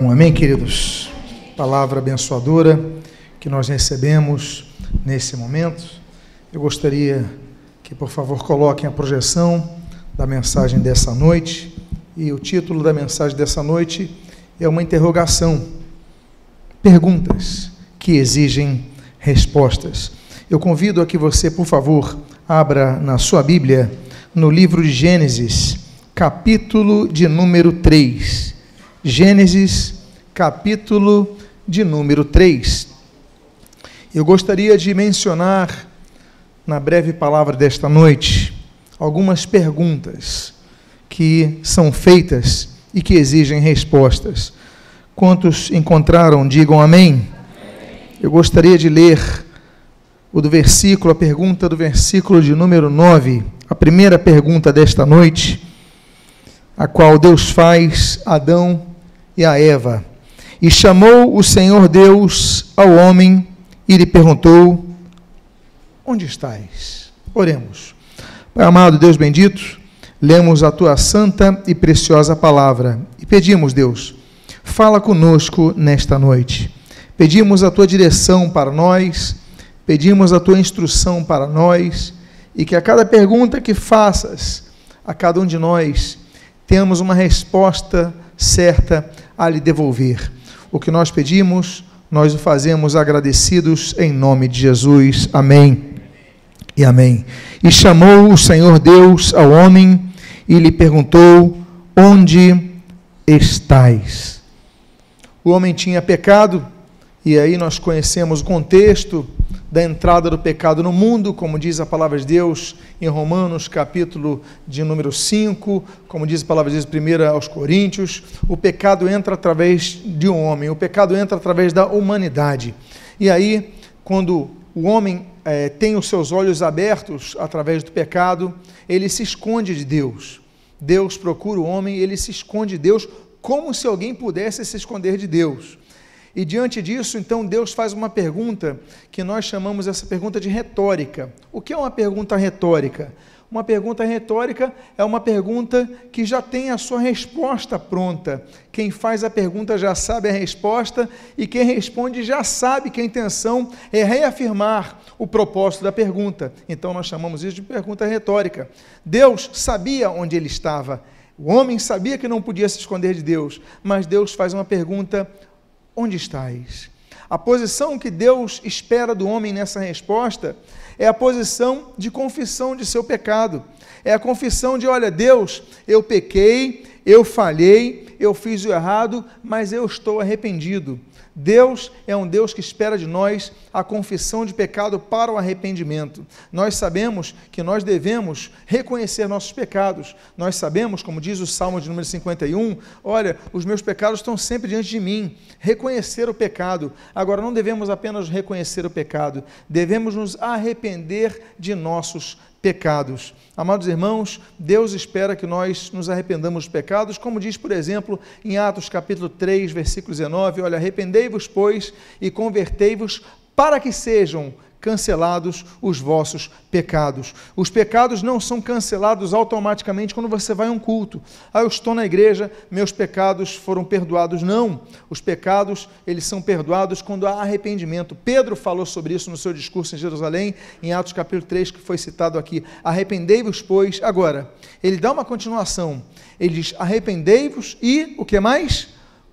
Amém, queridos? Palavra abençoadora que nós recebemos nesse momento. Eu gostaria que, por favor, coloquem a projeção da mensagem dessa noite. E o título da mensagem dessa noite é uma interrogação. Perguntas que exigem respostas. Eu convido a que você, por favor, abra na sua Bíblia no livro de Gênesis, capítulo de número 3. Gênesis, capítulo de número 3. Eu gostaria de mencionar, na breve palavra desta noite, algumas perguntas que são feitas e que exigem respostas. Quantos encontraram, digam amém. Eu gostaria de ler o do versículo, a pergunta do versículo de número 9, a primeira pergunta desta noite, a qual Deus faz Adão e a Eva. E chamou o Senhor Deus ao homem e lhe perguntou: Onde estás? Oremos. Pai amado, Deus bendito, lemos a tua santa e preciosa palavra e pedimos, Deus, fala conosco nesta noite. Pedimos a tua direção para nós, pedimos a tua instrução para nós e que a cada pergunta que faças a cada um de nós tenhamos uma resposta certa a lhe devolver. O que nós pedimos, nós o fazemos agradecidos em nome de Jesus. Amém. E amém. E chamou o Senhor Deus ao homem e lhe perguntou: Onde estais? O homem tinha pecado, e aí nós conhecemos o contexto da entrada do pecado no mundo, como diz a palavra de Deus em Romanos, capítulo de número 5, como diz a palavra de Deus primeira aos Coríntios, o pecado entra através de um homem, o pecado entra através da humanidade. E aí, quando o homem é, tem os seus olhos abertos através do pecado, ele se esconde de Deus. Deus procura o homem, ele se esconde de Deus, como se alguém pudesse se esconder de Deus. E diante disso, então, Deus faz uma pergunta que nós chamamos essa pergunta de retórica. O que é uma pergunta retórica? Uma pergunta retórica é uma pergunta que já tem a sua resposta pronta. Quem faz a pergunta já sabe a resposta e quem responde já sabe que a intenção é reafirmar o propósito da pergunta. Então nós chamamos isso de pergunta retórica. Deus sabia onde ele estava. O homem sabia que não podia se esconder de Deus, mas Deus faz uma pergunta Onde estais? A posição que Deus espera do homem nessa resposta é a posição de confissão de seu pecado. É a confissão de: olha, Deus, eu pequei, eu falhei, eu fiz o errado, mas eu estou arrependido. Deus é um Deus que espera de nós a confissão de pecado para o arrependimento. Nós sabemos que nós devemos reconhecer nossos pecados. Nós sabemos, como diz o Salmo de número 51, olha, os meus pecados estão sempre diante de mim. Reconhecer o pecado. Agora, não devemos apenas reconhecer o pecado, devemos nos arrepender de nossos pecados. Amados irmãos, Deus espera que nós nos arrependamos dos pecados, como diz, por exemplo, em Atos capítulo 3, versículo 19, olha, arrependei-vos, pois, e convertei-vos para que sejam cancelados os vossos pecados. Os pecados não são cancelados automaticamente quando você vai a um culto. Ah, eu estou na igreja, meus pecados foram perdoados. Não. Os pecados, eles são perdoados quando há arrependimento. Pedro falou sobre isso no seu discurso em Jerusalém, em Atos capítulo 3, que foi citado aqui. Arrependei-vos, pois. Agora, ele dá uma continuação. Ele diz: arrependei-vos e o que mais?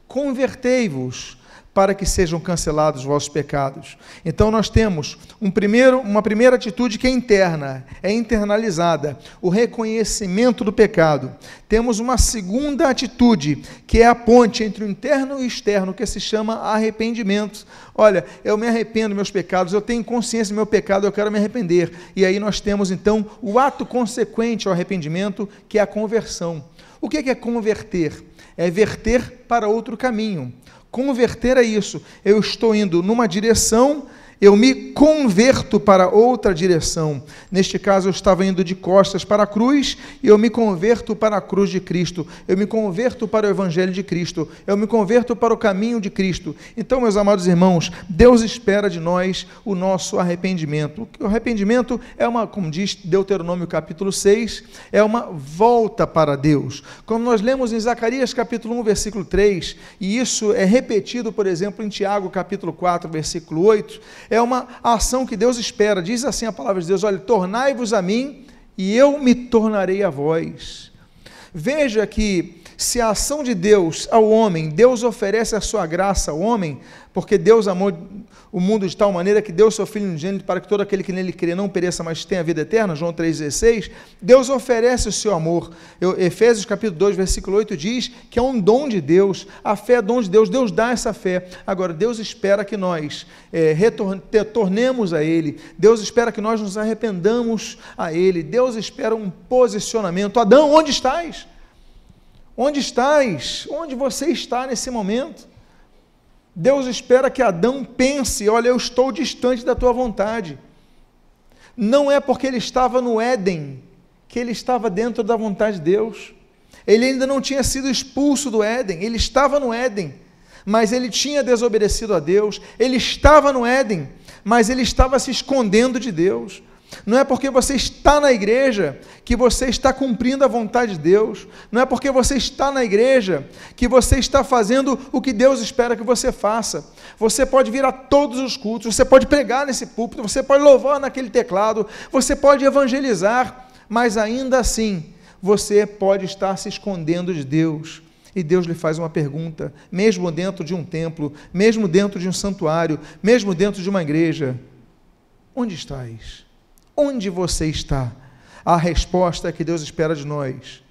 Convertei-vos para que sejam cancelados os vossos pecados. Então nós temos um primeiro, uma primeira atitude que é interna, é internalizada, o reconhecimento do pecado. Temos uma segunda atitude, que é a ponte entre o interno e o externo, que se chama arrependimento. Olha, eu me arrependo dos meus pecados, eu tenho consciência do meu pecado, eu quero me arrepender. E aí nós temos então o ato consequente ao arrependimento, que é a conversão. O que é converter? É verter para outro caminho. Converter é isso. Eu estou indo numa direção eu me converto para outra direção. Neste caso, eu estava indo de costas para a cruz e eu me converto para a cruz de Cristo. Eu me converto para o Evangelho de Cristo. Eu me converto para o caminho de Cristo. Então, meus amados irmãos, Deus espera de nós o nosso arrependimento. O arrependimento é uma, como diz Deuteronômio capítulo 6, é uma volta para Deus. Quando nós lemos em Zacarias capítulo 1, versículo 3, e isso é repetido, por exemplo, em Tiago capítulo 4, versículo 8, é uma ação que Deus espera. Diz assim a palavra de Deus: olha, tornai-vos a mim e eu me tornarei a vós. Veja que se a ação de Deus ao homem, Deus oferece a sua graça ao homem, porque Deus amou o mundo de tal maneira que deu seu Filho unigênito para que todo aquele que nele crê não pereça, mas tenha vida eterna, João 3,16, Deus oferece o seu amor. Eu, Efésios capítulo 2, versículo 8 diz que é um dom de Deus, a fé é dom de Deus, Deus dá essa fé. Agora, Deus espera que nós é, retornemos a Ele, Deus espera que nós nos arrependamos a Ele, Deus espera um posicionamento. Adão, onde estás? Onde estás? Onde você está nesse momento? Deus espera que Adão pense: olha, eu estou distante da tua vontade. Não é porque ele estava no Éden que ele estava dentro da vontade de Deus. Ele ainda não tinha sido expulso do Éden, ele estava no Éden, mas ele tinha desobedecido a Deus, ele estava no Éden, mas ele estava se escondendo de Deus. Não é porque você está na igreja que você está cumprindo a vontade de Deus. Não é porque você está na igreja que você está fazendo o que Deus espera que você faça. Você pode vir a todos os cultos, você pode pregar nesse púlpito, você pode louvar naquele teclado, você pode evangelizar, mas ainda assim você pode estar se escondendo de Deus. E Deus lhe faz uma pergunta, mesmo dentro de um templo, mesmo dentro de um santuário, mesmo dentro de uma igreja: onde estás? Onde você está? A resposta que Deus espera de nós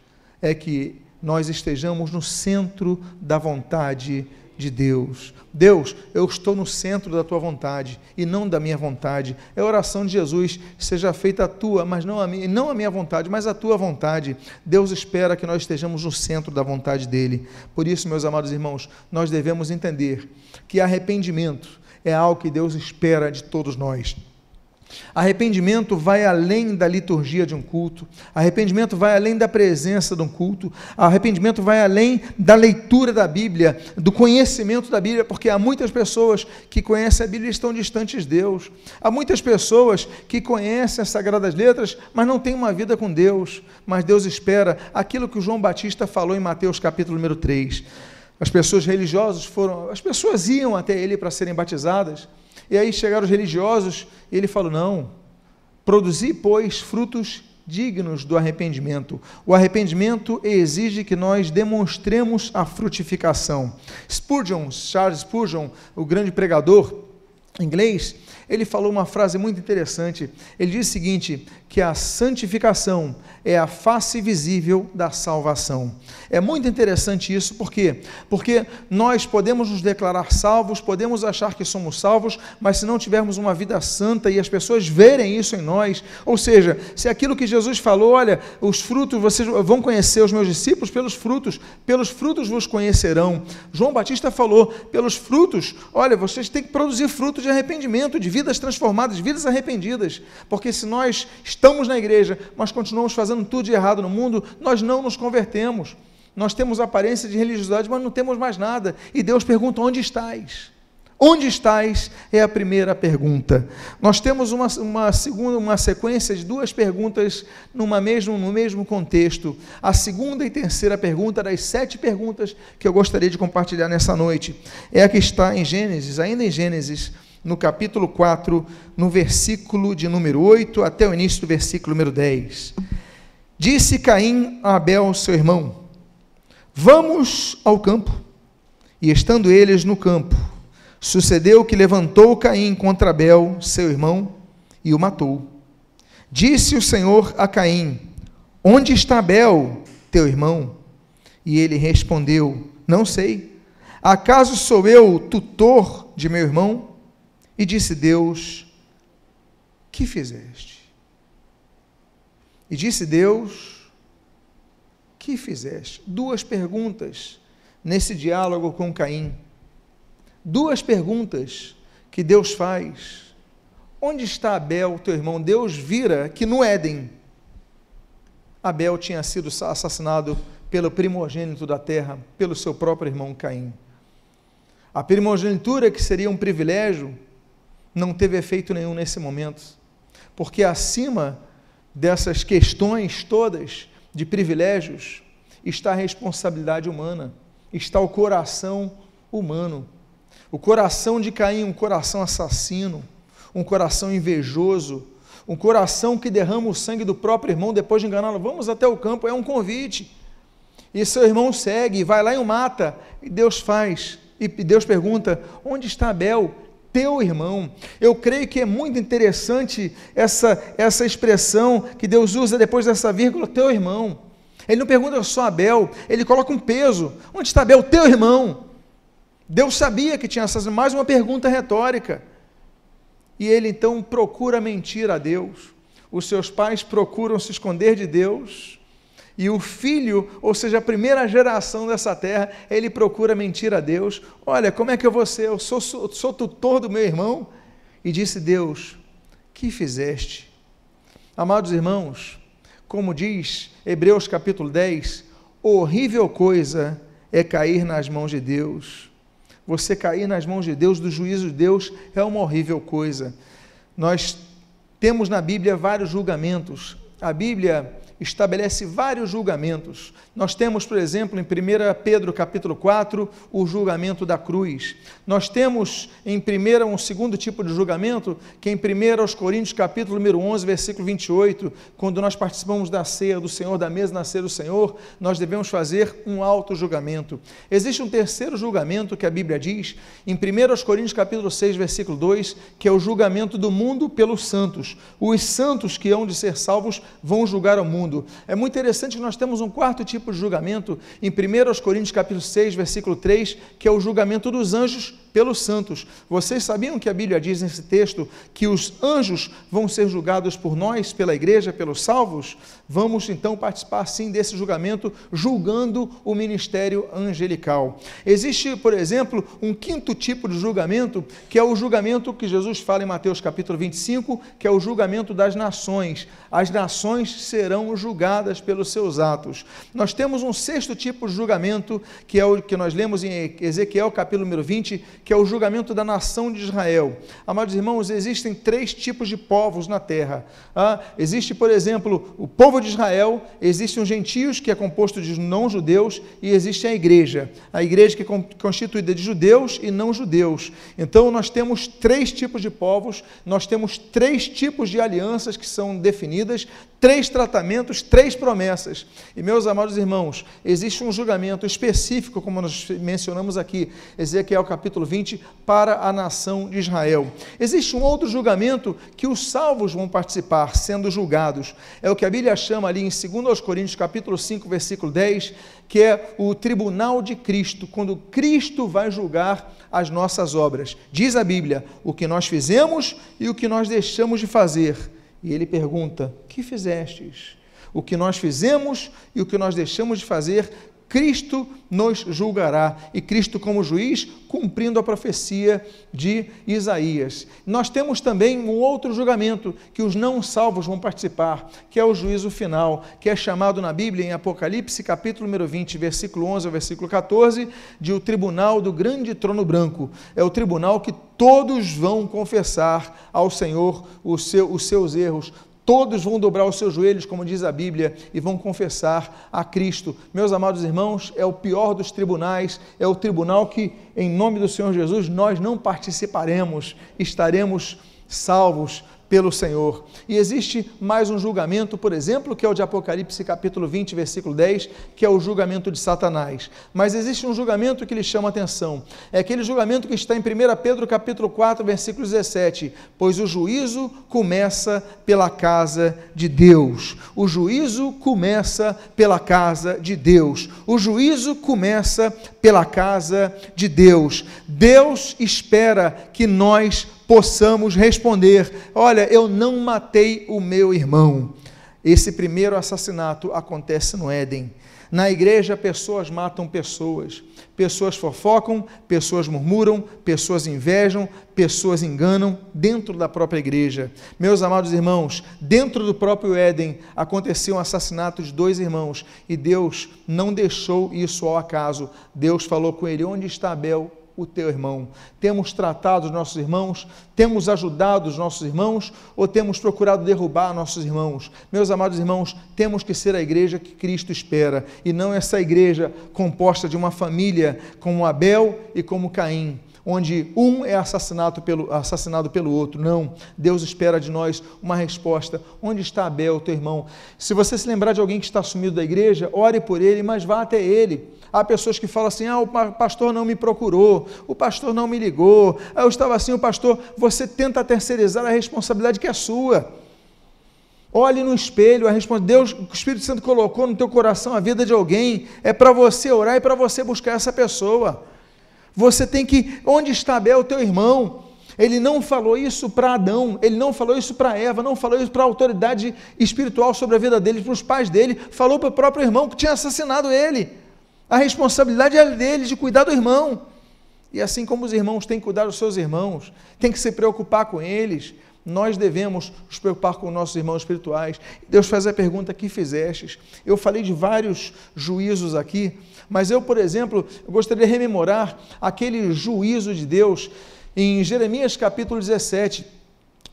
é que nós estejamos no centro da vontade de Deus. Deus, eu estou no centro da tua vontade e não da minha vontade. É a oração de Jesus, seja feita a tua, mas não a minha, não a minha vontade, mas a tua vontade. Deus espera que nós estejamos no centro da vontade dele. Por isso, meus amados irmãos, nós devemos entender que arrependimento é algo que Deus espera de todos nós. Arrependimento vai além da liturgia de um culto, arrependimento vai além da presença de um culto, arrependimento vai além da leitura da Bíblia, do conhecimento da Bíblia, porque há muitas pessoas que conhecem a Bíblia e estão distantes de Deus, há muitas pessoas que conhecem as Sagradas Letras, mas não têm uma vida com Deus, mas Deus espera aquilo que o João Batista falou em Mateus capítulo número 3. As pessoas religiosas foram, as pessoas iam até ele para serem batizadas, e aí chegaram os religiosos e ele falou: não, produzi, pois, frutos dignos do arrependimento. O arrependimento exige que nós demonstremos a frutificação. Spurgeon, Charles Spurgeon, o grande pregador inglês, ele falou uma frase muito interessante. Ele diz o seguinte: que a santificação é a face visível da salvação. É muito interessante isso, por quê? Porque nós podemos nos declarar salvos, podemos achar que somos salvos, mas se não tivermos uma vida santa e as pessoas verem isso em nós, ou seja, se aquilo que Jesus falou, olha, os frutos, vocês vão conhecer os meus discípulos pelos frutos, pelos frutos vos conhecerão. João Batista falou, pelos frutos, olha, vocês têm que produzir frutos de arrependimento, de vidas transformadas, vidas arrependidas, porque se nós estamos na igreja, mas continuamos fazendo tudo de errado no mundo, nós não nos convertemos. Nós temos aparência de religiosidade, mas não temos mais nada. E Deus pergunta: onde estás? Onde estás? É a primeira pergunta. Nós temos uma, uma segunda, uma sequência de duas perguntas numa mesmo, no mesmo contexto. A segunda e terceira pergunta das sete perguntas que eu gostaria de compartilhar nessa noite é a que está em Gênesis, ainda em Gênesis, no capítulo 4, no versículo de número 8 até o início do versículo número 10. Disse Caim a Abel, seu irmão: Vamos ao campo. E estando eles no campo, sucedeu que levantou Caim contra Abel, seu irmão, e o matou. Disse o Senhor a Caim: Onde está Abel, teu irmão? E ele respondeu: Não sei. Acaso sou eu tutor de meu irmão? E disse Deus: Que fizeste? E disse Deus: Que fizeste? Duas perguntas nesse diálogo com Caim. Duas perguntas que Deus faz Onde está Abel, teu irmão? Deus vira que no Éden, Abel tinha sido assassinado pelo primogênito da terra, pelo seu próprio irmão Caim. A primogenitura, que seria um privilégio, não teve efeito nenhum nesse momento, porque acima dessas questões todas de privilégios está a responsabilidade humana, está o coração humano. O coração de Caim, um coração assassino, um coração invejoso, um coração que derrama o sangue do próprio irmão depois de enganá-lo. Vamos até o campo, é um convite. E seu irmão segue, vai lá e o mata. E Deus faz. E Deus pergunta: onde está Abel? Teu irmão. Eu creio que é muito interessante essa, essa expressão que Deus usa depois dessa vírgula, teu irmão. Ele não pergunta só Abel, ele coloca um peso. Onde está Abel? Teu irmão. Deus sabia que tinha essas, mais uma pergunta retórica. E ele então procura mentir a Deus. Os seus pais procuram se esconder de Deus e o filho, ou seja, a primeira geração dessa terra, ele procura mentir a Deus. Olha, como é que eu vou ser? Eu sou, sou, sou tutor do meu irmão. E disse Deus: Que fizeste? Amados irmãos, como diz Hebreus capítulo 10, horrível coisa é cair nas mãos de Deus. Você cair nas mãos de Deus, do juízo de Deus, é uma horrível coisa. Nós temos na Bíblia vários julgamentos. A Bíblia estabelece vários julgamentos. Nós temos, por exemplo, em 1 Pedro capítulo 4, o julgamento da cruz. Nós temos em 1 um segundo tipo de julgamento, que é em 1 Coríntios capítulo número 11, versículo 28, quando nós participamos da ceia do Senhor, da mesa na ceia do Senhor, nós devemos fazer um auto julgamento. Existe um terceiro julgamento que a Bíblia diz, em 1 Coríntios capítulo 6, versículo 2, que é o julgamento do mundo pelos santos. Os santos que hão de ser salvos vão julgar o mundo mundo. É muito interessante que nós temos um quarto tipo de julgamento em 1 Coríntios capítulo 6, versículo 3, que é o julgamento dos anjos pelos santos. Vocês sabiam que a Bíblia diz nesse texto que os anjos vão ser julgados por nós, pela igreja, pelos salvos? Vamos então participar sim desse julgamento, julgando o ministério angelical. Existe, por exemplo, um quinto tipo de julgamento, que é o julgamento que Jesus fala em Mateus capítulo 25, que é o julgamento das nações. As nações serão julgadas pelos seus atos. Nós temos um sexto tipo de julgamento, que é o que nós lemos em Ezequiel capítulo número 20, que é o julgamento da nação de Israel. Amados irmãos, existem três tipos de povos na terra. Ah, existe, por exemplo, o povo de Israel, existem os gentios, que é composto de não-judeus, e existe a igreja. A igreja que é constituída de judeus e não-judeus. Então, nós temos três tipos de povos, nós temos três tipos de alianças que são definidas, três tratamentos, três promessas. E, meus amados irmãos, existe um julgamento específico, como nós mencionamos aqui, Ezequiel capítulo 20, para a nação de Israel. Existe um outro julgamento que os salvos vão participar, sendo julgados. É o que a Bíblia chama ali em 2 Coríntios capítulo 5, versículo 10, que é o tribunal de Cristo, quando Cristo vai julgar as nossas obras. Diz a Bíblia o que nós fizemos e o que nós deixamos de fazer e ele pergunta: Que fizestes? O que nós fizemos e o que nós deixamos de fazer, Cristo nos julgará. E Cristo, como juiz, cumprindo a profecia de Isaías. Nós temos também um outro julgamento que os não salvos vão participar, que é o juízo final, que é chamado na Bíblia, em Apocalipse, capítulo número 20, versículo 11 ao versículo 14, de o tribunal do grande trono branco. É o tribunal que todos vão confessar ao Senhor os, seu, os seus erros, Todos vão dobrar os seus joelhos, como diz a Bíblia, e vão confessar a Cristo. Meus amados irmãos, é o pior dos tribunais, é o tribunal que, em nome do Senhor Jesus, nós não participaremos, estaremos salvos pelo Senhor. E existe mais um julgamento, por exemplo, que é o de Apocalipse capítulo 20, versículo 10, que é o julgamento de Satanás. Mas existe um julgamento que lhe chama atenção. É aquele julgamento que está em 1 Pedro capítulo 4, versículo 17, pois o juízo começa pela casa de Deus. O juízo começa pela casa de Deus. O juízo começa pela casa de Deus. Deus espera que nós possamos responder: Olha, eu não matei o meu irmão. Esse primeiro assassinato acontece no Éden. Na igreja, pessoas matam pessoas, pessoas fofocam, pessoas murmuram, pessoas invejam, pessoas enganam dentro da própria igreja. Meus amados irmãos, dentro do próprio Éden aconteceu um assassinato de dois irmãos e Deus não deixou isso ao acaso. Deus falou com ele: Onde está Abel? O teu irmão? Temos tratado os nossos irmãos? Temos ajudado os nossos irmãos? Ou temos procurado derrubar nossos irmãos? Meus amados irmãos, temos que ser a igreja que Cristo espera e não essa igreja composta de uma família como Abel e como Caim onde um é assassinado pelo, assassinado pelo outro. Não. Deus espera de nós uma resposta. Onde está Abel, teu irmão? Se você se lembrar de alguém que está sumido da igreja, ore por ele, mas vá até ele. Há pessoas que falam assim: ah, o pastor não me procurou, o pastor não me ligou, eu estava assim, o pastor. Você tenta terceirizar a responsabilidade que é sua. Olhe no espelho, a resposta, Deus, o Espírito Santo colocou no teu coração a vida de alguém, é para você orar e para você buscar essa pessoa. Você tem que, onde está Abel, teu irmão? Ele não falou isso para Adão, ele não falou isso para Eva, não falou isso para a autoridade espiritual sobre a vida dele, para os pais dele, falou para o próprio irmão que tinha assassinado ele. A responsabilidade é dele de cuidar do irmão. E assim como os irmãos têm que cuidar dos seus irmãos, têm que se preocupar com eles, nós devemos nos preocupar com nossos irmãos espirituais. Deus faz a pergunta que fizestes. Eu falei de vários juízos aqui, mas eu, por exemplo, gostaria de rememorar aquele juízo de Deus em Jeremias capítulo 17,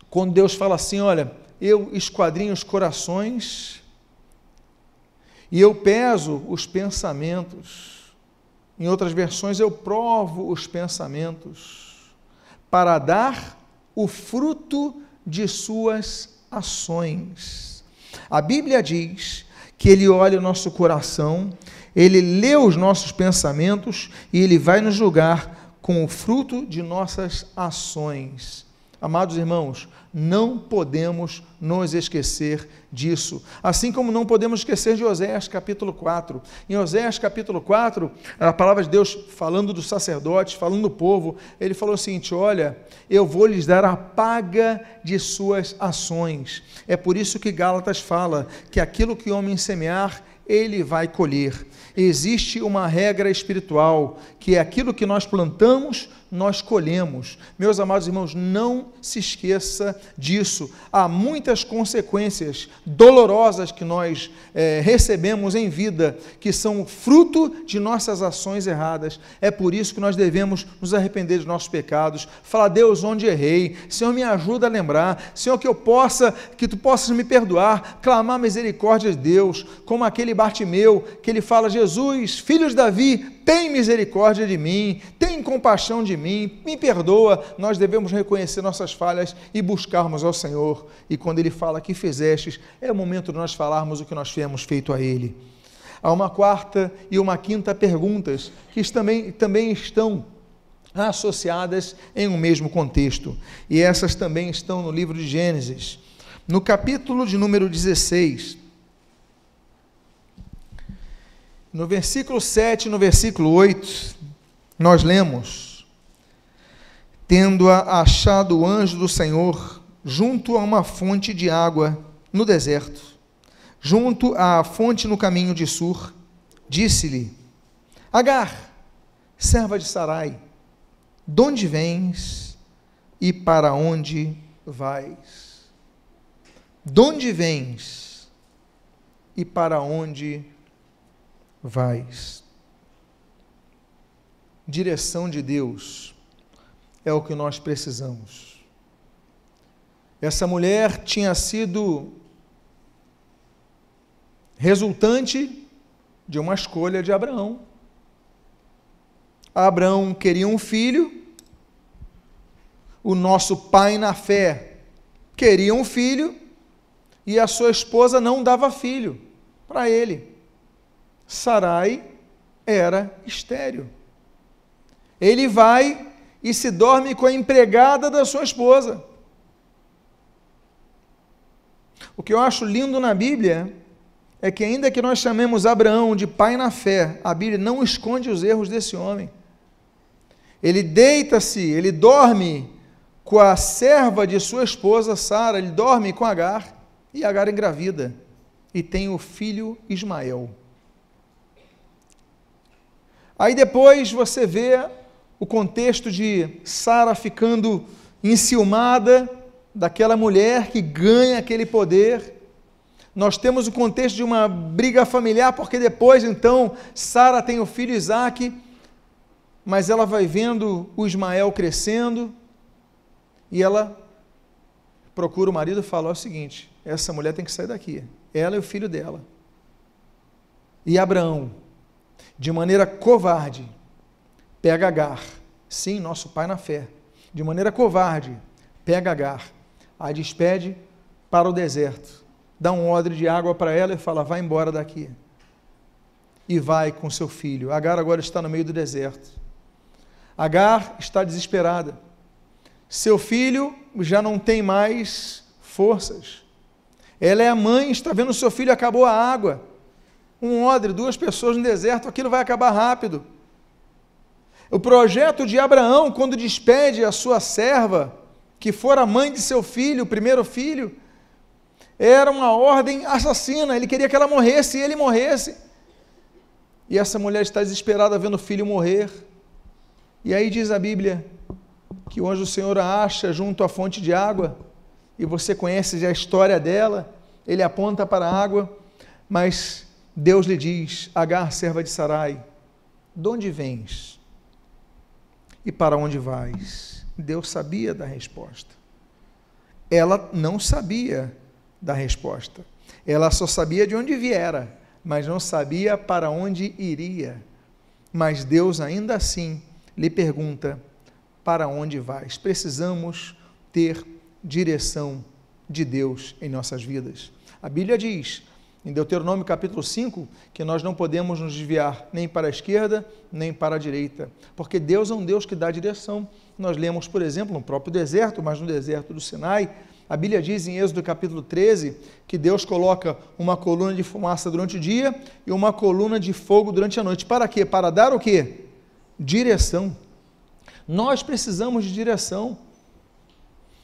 quando Deus fala assim: Olha, eu esquadrinho os corações e eu peso os pensamentos. Em outras versões, eu provo os pensamentos para dar o fruto de suas ações. A Bíblia diz que Ele olha o nosso coração, Ele lê os nossos pensamentos e Ele vai nos julgar com o fruto de nossas ações. Amados irmãos, não podemos nos esquecer disso. Assim como não podemos esquecer de Oséias capítulo 4. Em Oséias capítulo 4, a palavra de Deus falando dos sacerdotes, falando do povo, ele falou o seguinte: Olha, eu vou lhes dar a paga de suas ações. É por isso que Gálatas fala que aquilo que o homem semear, ele vai colher. Existe uma regra espiritual, que é aquilo que nós plantamos, nós colhemos. Meus amados irmãos, não se esqueça disso. Há muitas consequências dolorosas que nós é, recebemos em vida, que são fruto de nossas ações erradas. É por isso que nós devemos nos arrepender dos nossos pecados, falar, Deus, onde errei, Senhor, me ajuda a lembrar, Senhor, que eu possa, que tu possas me perdoar, clamar misericórdia de Deus, como aquele Bartimeu, que ele fala, Jesus, filho de Davi, tem misericórdia de mim, tem compaixão de mim, me perdoa. Nós devemos reconhecer nossas falhas e buscarmos ao Senhor. E quando Ele fala que fizestes, é o momento de nós falarmos o que nós temos feito a Ele. Há uma quarta e uma quinta perguntas que também, também estão associadas em um mesmo contexto. E essas também estão no livro de Gênesis. No capítulo de número 16, No versículo 7 e no versículo 8, nós lemos: Tendo achado o anjo do Senhor junto a uma fonte de água no deserto, junto à fonte no caminho de Sur, disse-lhe: Agar, serva de Sarai, de onde vens e para onde vais? De onde vens e para onde vais? Vais. Direção de Deus é o que nós precisamos. Essa mulher tinha sido resultante de uma escolha de Abraão. Abraão queria um filho, o nosso pai na fé queria um filho, e a sua esposa não dava filho para ele. Sarai era estéreo. Ele vai e se dorme com a empregada da sua esposa. O que eu acho lindo na Bíblia é que, ainda que nós chamemos Abraão de pai na fé, a Bíblia não esconde os erros desse homem. Ele deita-se, ele dorme com a serva de sua esposa Sara, ele dorme com Agar, e Agar engravida, e tem o filho Ismael. Aí depois você vê o contexto de Sara ficando enciumada daquela mulher que ganha aquele poder. Nós temos o contexto de uma briga familiar, porque depois então Sara tem o filho Isaac, mas ela vai vendo o Ismael crescendo e ela procura o marido e fala: é o seguinte, essa mulher tem que sair daqui, ela e o filho dela. E Abraão, de maneira covarde, pega Agar, sim, nosso pai na fé, de maneira covarde, pega Agar, a despede para o deserto, dá um odre de água para ela e fala: vai embora daqui. E vai com seu filho. Agar agora está no meio do deserto. Agar está desesperada. Seu filho já não tem mais forças. Ela é a mãe, está vendo seu filho, acabou a água. Um odre, duas pessoas no deserto, aquilo vai acabar rápido. O projeto de Abraão, quando despede a sua serva, que fora mãe de seu filho, o primeiro filho, era uma ordem assassina. Ele queria que ela morresse e ele morresse. E essa mulher está desesperada vendo o filho morrer. E aí diz a Bíblia que o anjo do Senhor a acha junto à fonte de água, e você conhece a história dela. Ele aponta para a água, mas Deus lhe diz: Agar, serva de Sarai, de onde vens e para onde vais? Deus sabia da resposta. Ela não sabia da resposta. Ela só sabia de onde viera, mas não sabia para onde iria. Mas Deus ainda assim lhe pergunta: para onde vais? Precisamos ter direção de Deus em nossas vidas. A Bíblia diz em Deuteronômio capítulo 5, que nós não podemos nos desviar nem para a esquerda, nem para a direita, porque Deus é um Deus que dá direção. Nós lemos, por exemplo, no próprio deserto, mas no deserto do Sinai, a Bíblia diz em Êxodo capítulo 13 que Deus coloca uma coluna de fumaça durante o dia e uma coluna de fogo durante a noite. Para quê? Para dar o quê? Direção. Nós precisamos de direção.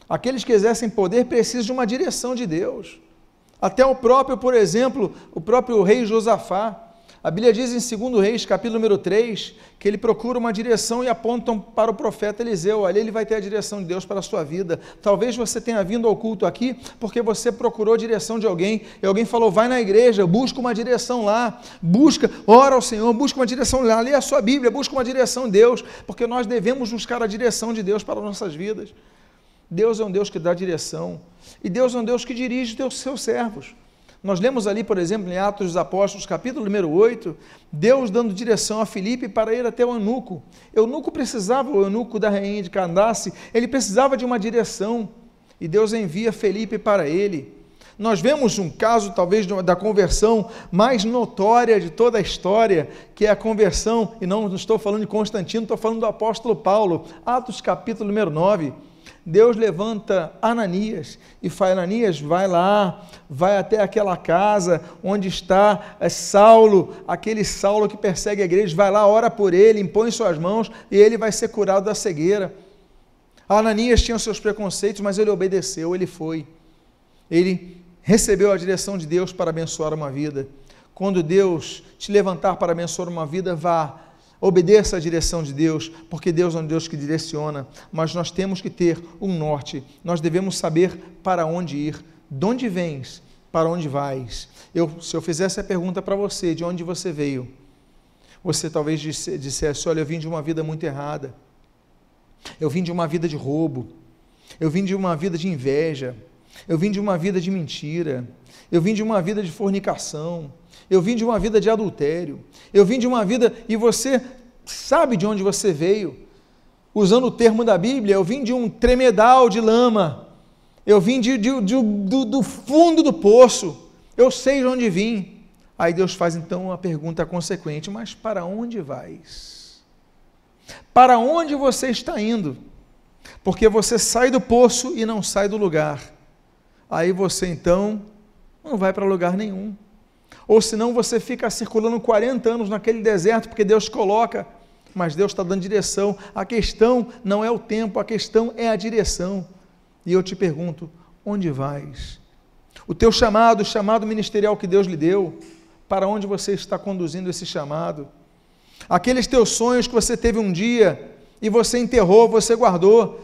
Aqueles que exercem poder precisam de uma direção de Deus. Até o próprio, por exemplo, o próprio rei Josafá. A Bíblia diz em 2 Reis, capítulo número 3, que ele procura uma direção e apontam para o profeta Eliseu. Ali ele vai ter a direção de Deus para a sua vida. Talvez você tenha vindo ao culto aqui porque você procurou a direção de alguém e alguém falou: vai na igreja, busca uma direção lá, busca, ora ao Senhor, busca uma direção lá, lê a sua Bíblia, busca uma direção de Deus, porque nós devemos buscar a direção de Deus para as nossas vidas. Deus é um Deus que dá direção. E Deus é um Deus que dirige os seus servos. Nós lemos ali, por exemplo, em Atos dos Apóstolos, capítulo número 8, Deus dando direção a Filipe para ir até o eunuco. Eunuco precisava, o eunuco da rainha de Candace, ele precisava de uma direção. E Deus envia Felipe para ele. Nós vemos um caso, talvez, da conversão mais notória de toda a história, que é a conversão, e não, estou falando de Constantino, estou falando do apóstolo Paulo, Atos capítulo número 9. Deus levanta Ananias e fala: Ananias, vai lá, vai até aquela casa onde está é, Saulo, aquele Saulo que persegue a igreja, vai lá, ora por ele, impõe suas mãos e ele vai ser curado da cegueira. Ananias tinha seus preconceitos, mas ele obedeceu, ele foi. Ele recebeu a direção de Deus para abençoar uma vida. Quando Deus te levantar para abençoar uma vida, vá Obedeça à direção de Deus, porque Deus é um Deus que direciona, mas nós temos que ter um norte. Nós devemos saber para onde ir, de onde vens, para onde vais. Eu, se eu fizesse a pergunta para você, de onde você veio, você talvez dissesse: Olha, eu vim de uma vida muito errada, eu vim de uma vida de roubo, eu vim de uma vida de inveja, eu vim de uma vida de mentira, eu vim de uma vida de fornicação, eu vim de uma vida de adultério, eu vim de uma vida, e você sabe de onde você veio. Usando o termo da Bíblia, eu vim de um tremedal de lama, eu vim de, de, de, do, do fundo do poço, eu sei de onde vim. Aí Deus faz então uma pergunta consequente: mas para onde vais? Para onde você está indo? Porque você sai do poço e não sai do lugar. Aí você então não vai para lugar nenhum. Ou senão você fica circulando 40 anos naquele deserto, porque Deus coloca, mas Deus está dando direção. A questão não é o tempo, a questão é a direção. E eu te pergunto: onde vais? O teu chamado, o chamado ministerial que Deus lhe deu, para onde você está conduzindo esse chamado? Aqueles teus sonhos que você teve um dia e você enterrou, você guardou.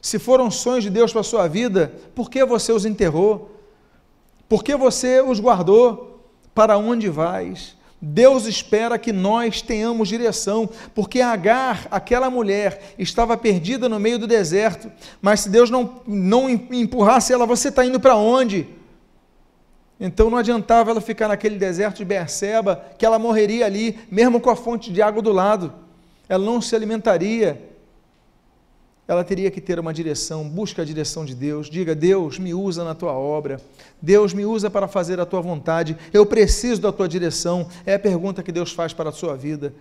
Se foram sonhos de Deus para a sua vida, por que você os enterrou? Por que você os guardou? Para onde vais? Deus espera que nós tenhamos direção, porque Agar, aquela mulher, estava perdida no meio do deserto, mas se Deus não, não empurrasse ela, você está indo para onde? Então não adiantava ela ficar naquele deserto de Berseba, que ela morreria ali, mesmo com a fonte de água do lado. Ela não se alimentaria. Ela teria que ter uma direção, busca a direção de Deus. Diga: Deus, me usa na tua obra. Deus, me usa para fazer a tua vontade. Eu preciso da tua direção. É a pergunta que Deus faz para a sua vida.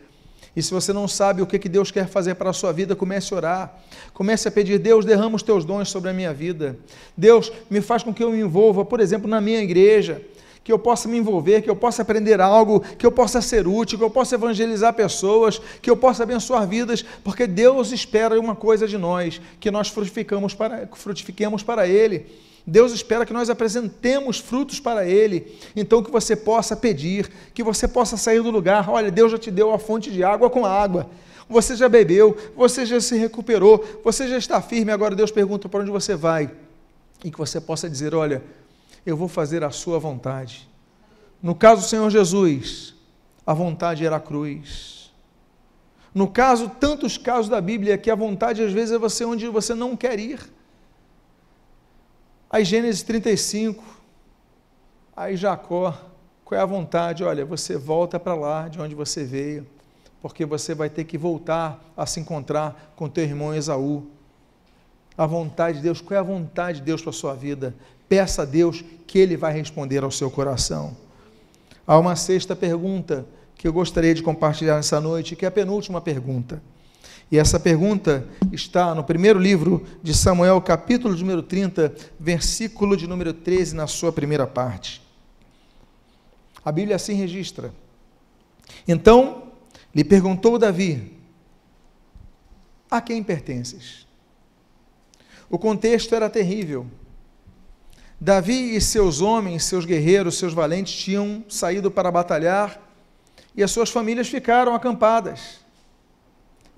E se você não sabe o que Deus quer fazer para a sua vida, comece a orar. Comece a pedir, Deus, derrama os teus dons sobre a minha vida. Deus, me faz com que eu me envolva, por exemplo, na minha igreja. Que eu possa me envolver, que eu possa aprender algo, que eu possa ser útil, que eu possa evangelizar pessoas, que eu possa abençoar vidas, porque Deus espera uma coisa de nós, que nós frutificamos para, frutifiquemos para Ele. Deus espera que nós apresentemos frutos para Ele. Então, que você possa pedir, que você possa sair do lugar. Olha, Deus já te deu a fonte de água com água. Você já bebeu, você já se recuperou, você já está firme. Agora, Deus pergunta para onde você vai. E que você possa dizer: Olha, eu vou fazer a Sua vontade. No caso do Senhor Jesus, a vontade era a cruz. No caso, tantos casos da Bíblia, que a vontade às vezes é você onde você não quer ir. Aí Gênesis 35, aí Jacó, qual é a vontade? Olha, você volta para lá de onde você veio, porque você vai ter que voltar a se encontrar com teu irmão Esaú. A vontade de Deus, qual é a vontade de Deus para a sua vida? Peça a Deus que Ele vai responder ao seu coração. Há uma sexta pergunta que eu gostaria de compartilhar nessa noite, que é a penúltima pergunta. E essa pergunta está no primeiro livro de Samuel, capítulo número 30, versículo de número 13, na sua primeira parte. A Bíblia assim registra. Então lhe perguntou Davi: A quem pertences? O contexto era terrível. Davi e seus homens, seus guerreiros, seus valentes tinham saído para batalhar e as suas famílias ficaram acampadas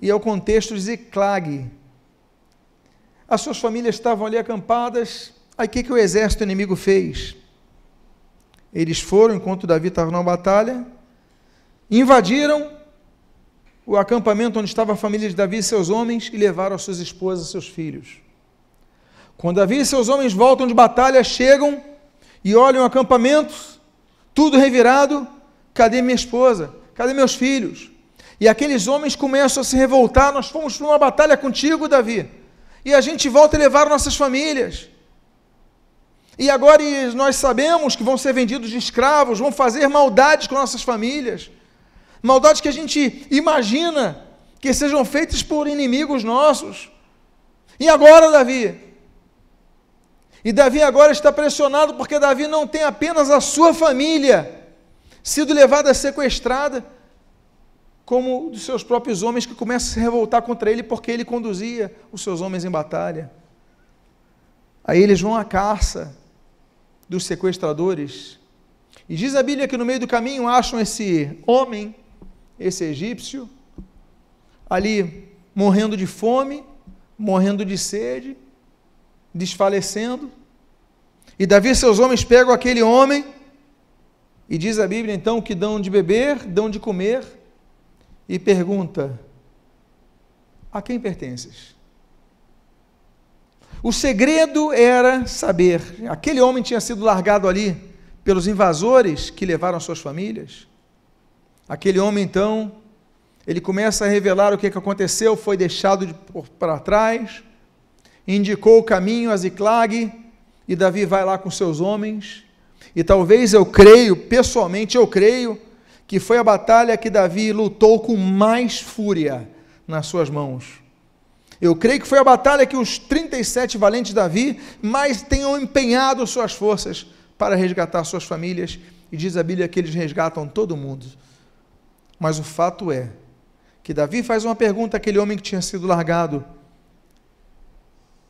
e é o contexto de Ziclag. As suas famílias estavam ali acampadas, aí o que, que o exército inimigo fez? Eles foram, enquanto Davi estava na batalha, invadiram o acampamento onde estava a família de Davi e seus homens e levaram as suas esposas e seus filhos. Quando Davi e seus homens voltam de batalha, chegam e olham o acampamento, tudo revirado. Cadê minha esposa? Cadê meus filhos? E aqueles homens começam a se revoltar. Nós fomos para uma batalha contigo, Davi. E a gente volta a levar nossas famílias. E agora nós sabemos que vão ser vendidos de escravos, vão fazer maldades com nossas famílias. Maldades que a gente imagina que sejam feitas por inimigos nossos. E agora, Davi? E Davi agora está pressionado porque Davi não tem apenas a sua família sido levada sequestrada, como dos seus próprios homens que começam a se revoltar contra ele porque ele conduzia os seus homens em batalha. Aí eles vão à caça dos sequestradores. E diz a Bíblia que no meio do caminho acham esse homem, esse egípcio, ali morrendo de fome, morrendo de sede, desfalecendo. E Davi seus homens pegam aquele homem, e diz a Bíblia então que dão de beber, dão de comer, e pergunta: A quem pertences? O segredo era saber. Aquele homem tinha sido largado ali pelos invasores que levaram suas famílias. Aquele homem, então, ele começa a revelar o que aconteceu, foi deixado de, para trás, indicou o caminho a Ziclag, e Davi vai lá com seus homens. E talvez eu creio, pessoalmente eu creio, que foi a batalha que Davi lutou com mais fúria nas suas mãos. Eu creio que foi a batalha que os 37 valentes Davi mais tenham empenhado suas forças para resgatar suas famílias, e diz a Bíblia que eles resgatam todo mundo. Mas o fato é que Davi faz uma pergunta àquele homem que tinha sido largado: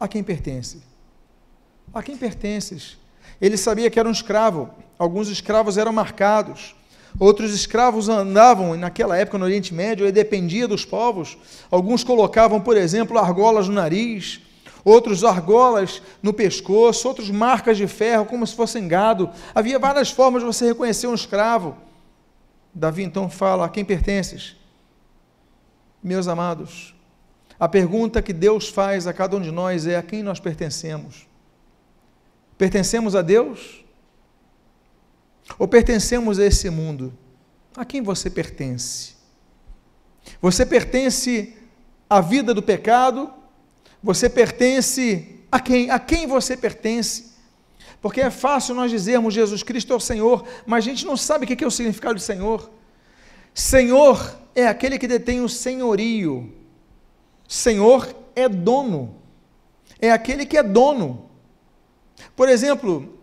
A quem pertence? A quem pertences? Ele sabia que era um escravo. Alguns escravos eram marcados Outros escravos andavam, naquela época no Oriente Médio, e dependia dos povos. Alguns colocavam, por exemplo, argolas no nariz, outros argolas no pescoço, outros marcas de ferro, como se fossem gado. Havia várias formas de você reconhecer um escravo. Davi então fala: a quem pertences? Meus amados, a pergunta que Deus faz a cada um de nós é: a quem nós pertencemos? Pertencemos a Deus? Ou pertencemos a esse mundo? A quem você pertence? Você pertence à vida do pecado? Você pertence a quem? A quem você pertence? Porque é fácil nós dizermos Jesus Cristo é o Senhor, mas a gente não sabe o que é o significado de Senhor. Senhor é aquele que detém o senhorio. Senhor é dono. É aquele que é dono. Por exemplo,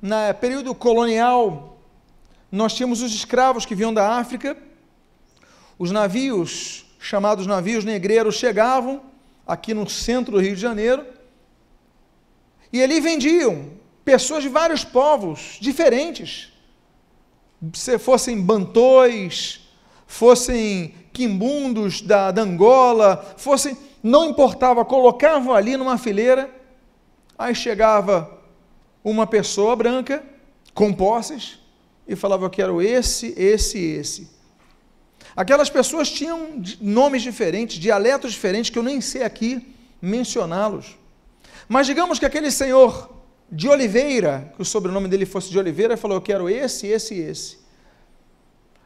no período colonial, nós tínhamos os escravos que vinham da África, os navios, chamados navios negreiros, chegavam aqui no centro do Rio de Janeiro, e ali vendiam pessoas de vários povos diferentes, se fossem bantões, fossem quimbundos da, da Angola, fossem, não importava, colocavam ali numa fileira, aí chegava uma pessoa branca com posses e falava: Eu quero esse, esse e esse. Aquelas pessoas tinham nomes diferentes, dialetos diferentes, que eu nem sei aqui mencioná-los. Mas digamos que aquele senhor de Oliveira, que o sobrenome dele fosse de Oliveira, falou: Eu quero esse, esse e esse.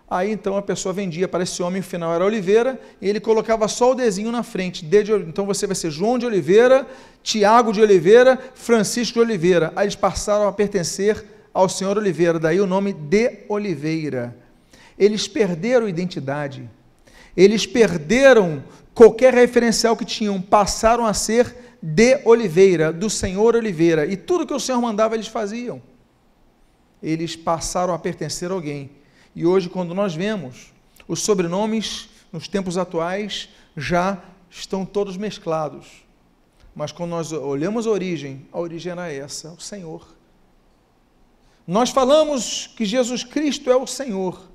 Aí então a pessoa vendia para esse homem, o final era Oliveira, e ele colocava só o desenho na frente. De, então você vai ser João de Oliveira, Tiago de Oliveira, Francisco de Oliveira. Aí eles passaram a pertencer ao senhor Oliveira, daí o nome de Oliveira. Eles perderam identidade, eles perderam qualquer referencial que tinham, passaram a ser de Oliveira, do senhor Oliveira, e tudo que o Senhor mandava eles faziam. Eles passaram a pertencer a alguém e hoje, quando nós vemos os sobrenomes nos tempos atuais, já estão todos mesclados. Mas quando nós olhamos a origem, a origem era essa, o Senhor. Nós falamos que Jesus Cristo é o Senhor,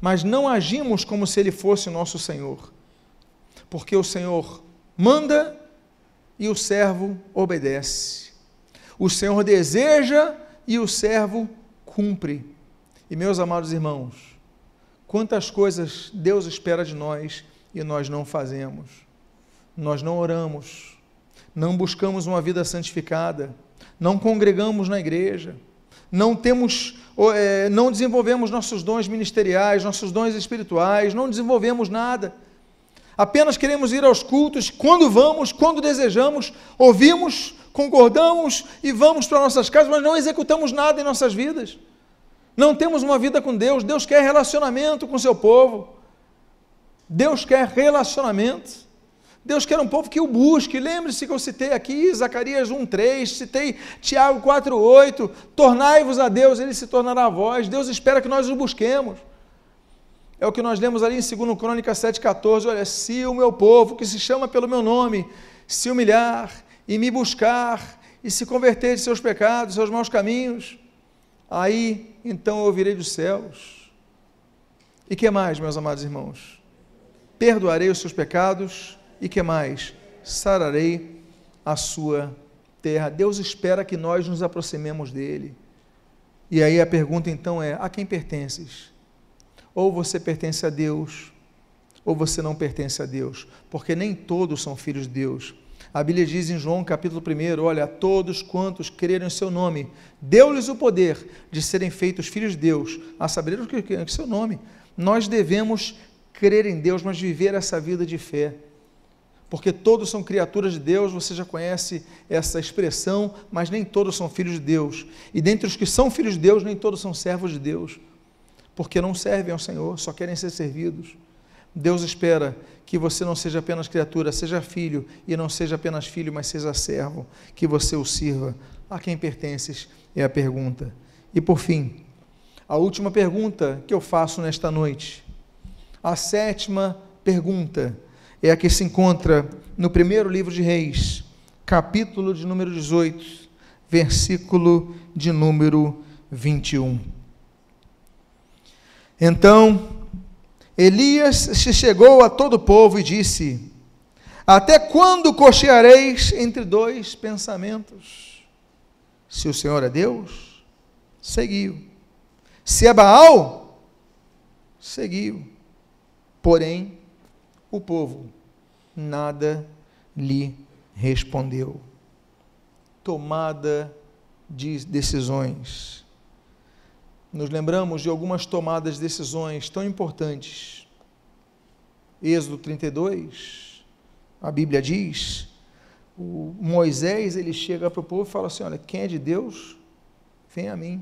mas não agimos como se ele fosse nosso Senhor. Porque o Senhor manda e o servo obedece. O Senhor deseja e o servo cumpre. E meus amados irmãos, quantas coisas Deus espera de nós e nós não fazemos. Nós não oramos, não buscamos uma vida santificada, não congregamos na igreja, não temos, é, não desenvolvemos nossos dons ministeriais, nossos dons espirituais, não desenvolvemos nada. Apenas queremos ir aos cultos quando vamos, quando desejamos, ouvimos, concordamos e vamos para nossas casas, mas não executamos nada em nossas vidas. Não temos uma vida com Deus. Deus quer relacionamento com o seu povo. Deus quer relacionamento. Deus quer um povo que o busque. Lembre-se que eu citei aqui Zacarias 1,3, citei Tiago 4,8. Tornai-vos a Deus, ele se tornará a vós. Deus espera que nós o busquemos. É o que nós lemos ali em 2 Crônica 7,14. Olha, se o meu povo, que se chama pelo meu nome, se humilhar e me buscar e se converter de seus pecados, seus maus caminhos, aí então eu ouvirei dos céus. E que mais, meus amados irmãos? Perdoarei os seus pecados e que mais? Sararei a sua terra. Deus espera que nós nos aproximemos dele. E aí a pergunta então é: a quem pertences? Ou você pertence a Deus, ou você não pertence a Deus, porque nem todos são filhos de Deus. A Bíblia diz em João capítulo 1: Olha, a todos quantos creram em seu nome, deu-lhes o poder de serem feitos filhos de Deus, a saber o que é seu nome. Nós devemos crer em Deus, mas viver essa vida de fé. Porque todos são criaturas de Deus, você já conhece essa expressão, mas nem todos são filhos de Deus. E dentre os que são filhos de Deus, nem todos são servos de Deus, porque não servem ao Senhor, só querem ser servidos. Deus espera que você não seja apenas criatura, seja filho, e não seja apenas filho, mas seja servo, que você o sirva. A quem pertences é a pergunta. E por fim, a última pergunta que eu faço nesta noite, a sétima pergunta, é a que se encontra no primeiro livro de Reis, capítulo de número 18, versículo de número 21. Então, Elias se chegou a todo o povo e disse: Até quando cocheareis entre dois pensamentos? Se o Senhor é Deus, seguiu. Se é Baal, seguiu. Porém, o povo nada lhe respondeu. Tomada de decisões. Nos lembramos de algumas tomadas de decisões tão importantes. Êxodo 32, a Bíblia diz, o Moisés ele chega para o povo e fala assim: olha, quem é de Deus, vem a mim.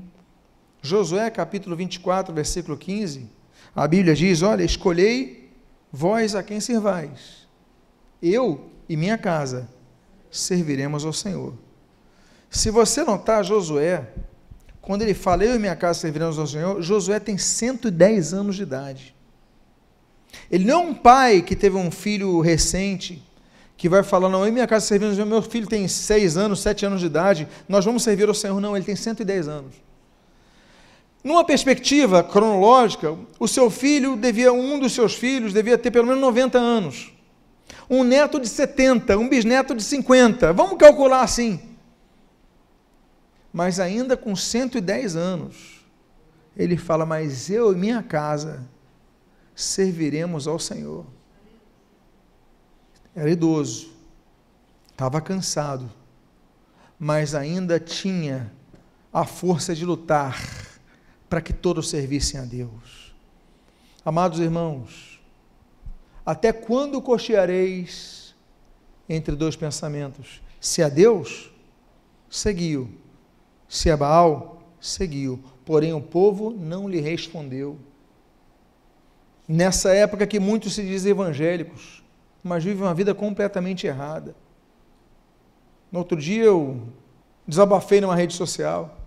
Josué capítulo 24, versículo 15, a Bíblia diz: olha, escolhei vós a quem servais. Eu e minha casa serviremos ao Senhor. Se você notar, Josué, quando ele fala, eu e minha casa serviremos ao Senhor, Josué tem 110 anos de idade. Ele não é um pai que teve um filho recente, que vai falar, não, eu e minha casa serviremos ao Senhor, meu filho tem 6 anos, 7 anos de idade, nós vamos servir ao Senhor. Não, ele tem 110 anos. Numa perspectiva cronológica, o seu filho devia, um dos seus filhos devia ter pelo menos 90 anos. Um neto de 70, um bisneto de 50. Vamos calcular assim mas ainda com 110 anos, ele fala: Mas eu e minha casa serviremos ao Senhor. Era idoso, estava cansado, mas ainda tinha a força de lutar para que todos servissem a Deus. Amados irmãos, até quando cocheareis entre dois pensamentos? Se a Deus, seguiu se Baal, seguiu. Porém, o povo não lhe respondeu. Nessa época que muitos se dizem evangélicos, mas vivem uma vida completamente errada. No outro dia eu desabafei numa rede social.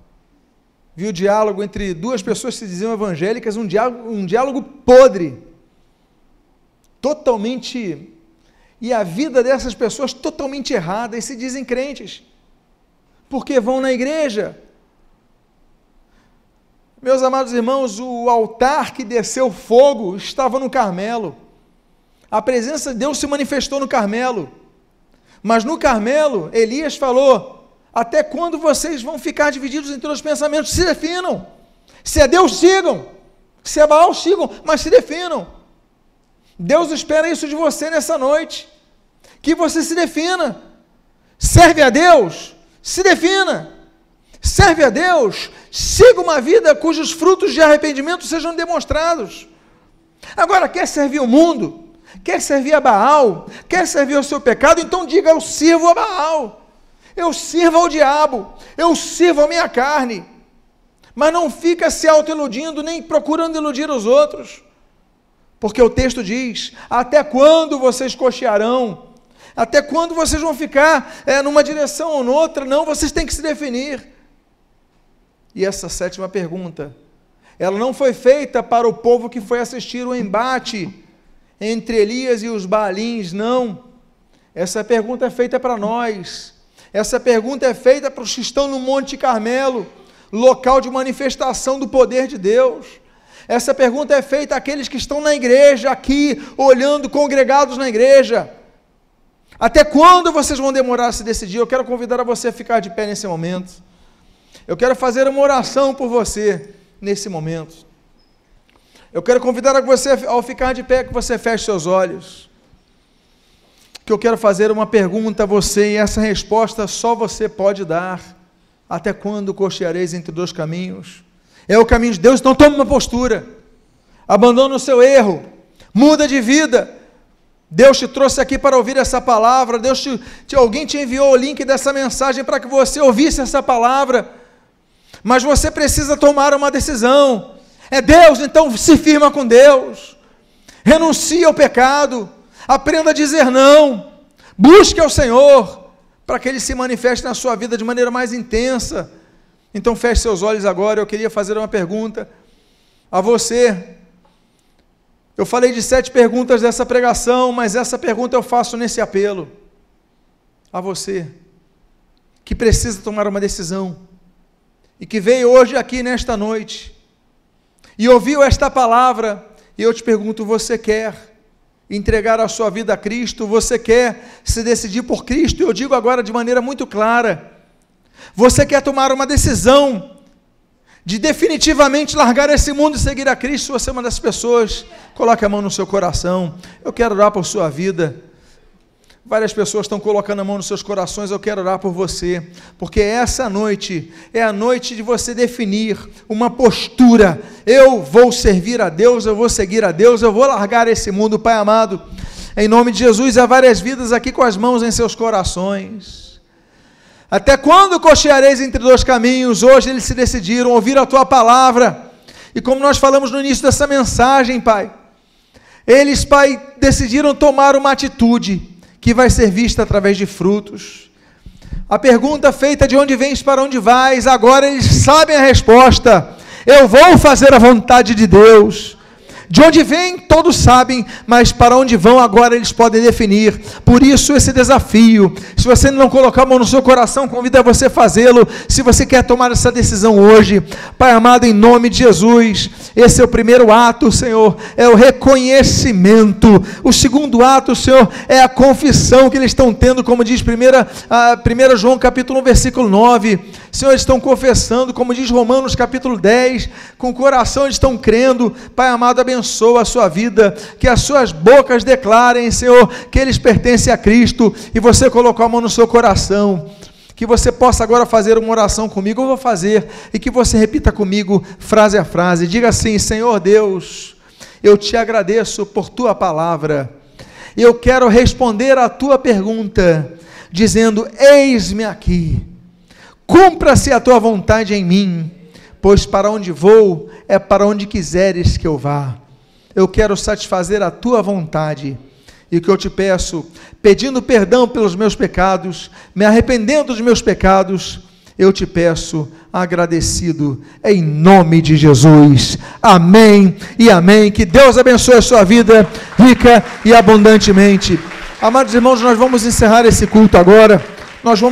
Vi o diálogo entre duas pessoas que se diziam evangélicas, um diálogo, um diálogo podre. Totalmente. E a vida dessas pessoas totalmente errada e se dizem crentes porque vão na igreja. Meus amados irmãos, o altar que desceu fogo estava no Carmelo. A presença de Deus se manifestou no Carmelo. Mas no Carmelo, Elias falou: Até quando vocês vão ficar divididos entre os pensamentos? Se definam. Se é Deus, sigam. Se é Baal, sigam. Mas se definam. Deus espera isso de você nessa noite. Que você se defina. Serve a Deus se defina. Serve a Deus, siga uma vida cujos frutos de arrependimento sejam demonstrados. Agora, quer servir o mundo? Quer servir a Baal? Quer servir ao seu pecado? Então diga: Eu sirvo a Baal, eu sirvo ao diabo, eu sirvo a minha carne. Mas não fica se autoiludindo, nem procurando iludir os outros. Porque o texto diz: Até quando vocês cochearão? Até quando vocês vão ficar é, numa direção ou noutra? Não, vocês têm que se definir. E essa sétima pergunta, ela não foi feita para o povo que foi assistir o embate entre Elias e os Baalins, não. Essa pergunta é feita para nós. Essa pergunta é feita para os que estão no Monte Carmelo, local de manifestação do poder de Deus. Essa pergunta é feita àqueles que estão na igreja, aqui, olhando, congregados na igreja. Até quando vocês vão demorar a se decidir? Eu quero convidar a você a ficar de pé nesse momento. Eu quero fazer uma oração por você nesse momento. Eu quero convidar a você, ao ficar de pé, que você feche seus olhos. Que eu quero fazer uma pergunta a você e essa resposta só você pode dar. Até quando cocheareis entre dois caminhos? É o caminho de Deus, então tome uma postura. Abandona o seu erro. Muda de vida Deus te trouxe aqui para ouvir essa palavra, Deus te, te, alguém te enviou o link dessa mensagem para que você ouvisse essa palavra. Mas você precisa tomar uma decisão. É Deus, então se firma com Deus. Renuncie ao pecado. Aprenda a dizer não. Busque ao Senhor para que ele se manifeste na sua vida de maneira mais intensa. Então feche seus olhos agora. Eu queria fazer uma pergunta a você eu falei de sete perguntas dessa pregação, mas essa pergunta eu faço nesse apelo a você que precisa tomar uma decisão e que veio hoje aqui nesta noite e ouviu esta palavra, e eu te pergunto: você quer entregar a sua vida a Cristo? Você quer se decidir por Cristo? Eu digo agora de maneira muito clara: você quer tomar uma decisão de definitivamente largar esse mundo e seguir a Cristo? Você é uma das pessoas, coloque a mão no seu coração. Eu quero orar por sua vida. Várias pessoas estão colocando a mão nos seus corações, eu quero orar por você, porque essa noite é a noite de você definir uma postura. Eu vou servir a Deus, eu vou seguir a Deus, eu vou largar esse mundo, Pai amado. Em nome de Jesus, há várias vidas aqui com as mãos em seus corações. Até quando cocheareis entre dois caminhos? Hoje eles se decidiram ouvir a tua palavra. E como nós falamos no início dessa mensagem, Pai, eles, Pai, decidiram tomar uma atitude que vai ser vista através de frutos. A pergunta feita de onde vens para onde vais, agora eles sabem a resposta. Eu vou fazer a vontade de Deus. De onde vêm, todos sabem, mas para onde vão agora eles podem definir. Por isso, esse desafio. Se você não colocar a mão no seu coração, convida você a fazê-lo. Se você quer tomar essa decisão hoje, Pai amado, em nome de Jesus, esse é o primeiro ato, Senhor, é o reconhecimento. O segundo ato, Senhor, é a confissão que eles estão tendo, como diz 1 João capítulo 1, versículo 9. Senhor, eles estão confessando, como diz Romanos capítulo 10, com o coração eles estão crendo. Pai amado, abençoa a sua vida, que as suas bocas declarem, Senhor, que eles pertencem a Cristo e você colocou a mão no seu coração. Que você possa agora fazer uma oração comigo, eu vou fazer, e que você repita comigo, frase a frase. Diga assim: Senhor Deus, eu te agradeço por tua palavra. Eu quero responder a tua pergunta, dizendo: Eis-me aqui cumpra-se a tua vontade em mim, pois para onde vou é para onde quiseres que eu vá. Eu quero satisfazer a tua vontade. E o que eu te peço, pedindo perdão pelos meus pecados, me arrependendo dos meus pecados, eu te peço, agradecido, em nome de Jesus. Amém e amém. Que Deus abençoe a sua vida rica e abundantemente. Amados irmãos, nós vamos encerrar esse culto agora. Nós vamos